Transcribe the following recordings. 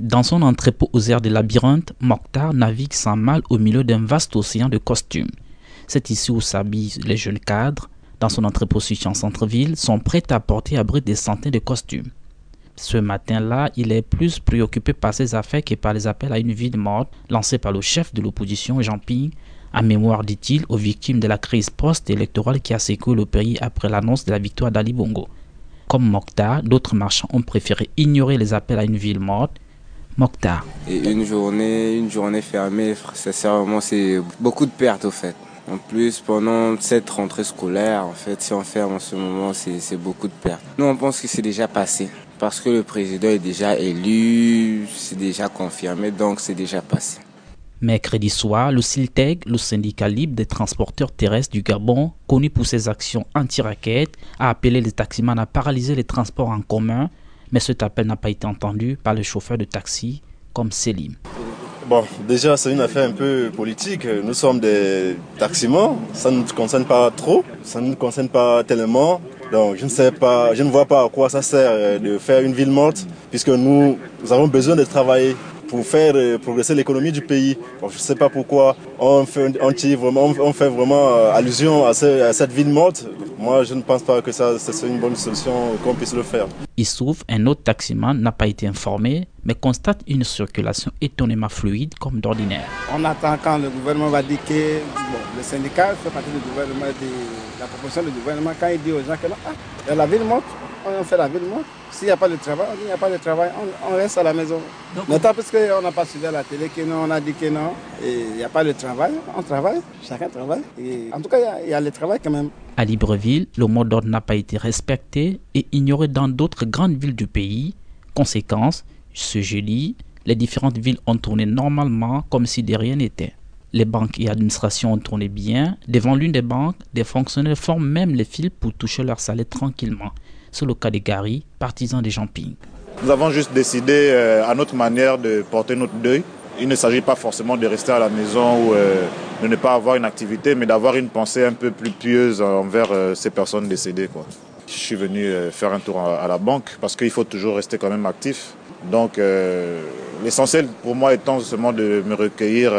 Dans son entrepôt aux airs des labyrinthes, Mokhtar navigue sans mal au milieu d'un vaste océan de costumes. C'est ici où s'habillent les jeunes cadres. Dans son entrepôt situé en centre-ville, sont prêts à porter brut des centaines de costumes. Ce matin-là, il est plus préoccupé par ses affaires que par les appels à une ville morte lancés par le chef de l'opposition, Jean Ping, à mémoire, dit-il, aux victimes de la crise post-électorale qui a secoué le pays après l'annonce de la victoire d'Ali Bongo. Comme Mokhtar, d'autres marchands ont préféré ignorer les appels à une ville morte. Mokhtar. Et une journée, une journée fermée, sincèrement, c'est beaucoup de pertes au fait. En plus, pendant cette rentrée scolaire, en fait, si on ferme en ce moment, c'est beaucoup de pertes. Nous, on pense que c'est déjà passé. Parce que le président est déjà élu, c'est déjà confirmé, donc c'est déjà passé. Mercredi soir, le CILTEG, le syndicat libre des transporteurs terrestres du Gabon, connu pour ses actions anti-raquettes, a appelé les taximans à paralyser les transports en commun, mais cet appel n'a pas été entendu par le chauffeur de taxi comme Selim. Bon, déjà, c'est une affaire un peu politique. Nous sommes des taximans, ça ne nous concerne pas trop, ça ne nous concerne pas tellement. Donc, je ne sais pas, je ne vois pas à quoi ça sert de faire une ville morte, puisque nous, nous avons besoin de travailler pour faire euh, progresser l'économie du pays. je ne sais pas pourquoi on fait, vraiment, on fait vraiment euh, allusion à, cette ville morte. Moi, je ne pense pas que ça, c'est une bonne solution qu'on puisse le faire. Il se trouve, un autre taximan n'a pas été informé, mais constate une circulation étonnamment fluide comme d'ordinaire. On attend quand le gouvernement va dire que le syndicat fait partie du gouvernement, de la proposition du gouvernement, quand il dit aux gens que non, ah, la ville morte, on fait la ville morte. S'il n'y a pas de travail, il n'y a pas de travail, on, reste à la maison. Maintenant, parce qu'on n'a pas suivi à la télé que non, on a dit que non, il n'y a pas de travail, on travaille, chacun travaille. Et en tout cas, il y, a, le travail quand même. À Libreville, le mot d'ordre n'a pas été respecté et ignoré dans d'autres grandes villes du pays. Conséquence, ce jeudi, les différentes villes ont tourné normalement comme si de rien n'était. Les banques et administrations ont tourné bien. Devant l'une des banques, des fonctionnaires forment même les fils pour toucher leur salaire tranquillement. C'est le cas de Gary, partisan des Jamping. Nous avons juste décidé euh, à notre manière de porter notre deuil. Il ne s'agit pas forcément de rester à la maison ou euh, de ne pas avoir une activité, mais d'avoir une pensée un peu plus pieuse envers euh, ces personnes décédées. Je suis venu faire un tour à la banque parce qu'il faut toujours rester quand même actif. Donc l'essentiel pour moi étant seulement de me recueillir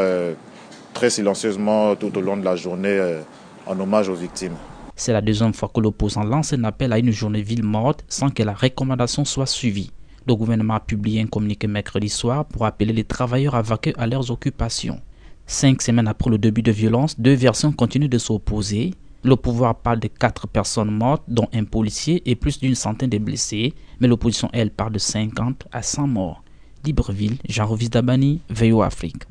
très silencieusement tout au long de la journée en hommage aux victimes. C'est la deuxième fois que l'opposant lance un appel à une journée ville morte sans que la recommandation soit suivie. Le gouvernement a publié un communiqué mercredi soir pour appeler les travailleurs à vaquer à leurs occupations. Cinq semaines après le début de violence, deux versions continuent de s'opposer. Le pouvoir parle de quatre personnes mortes, dont un policier et plus d'une centaine de blessés, mais l'opposition, elle, parle de 50 à 100 morts. Libreville, Jean-Rovis Dabani, VO Afrique.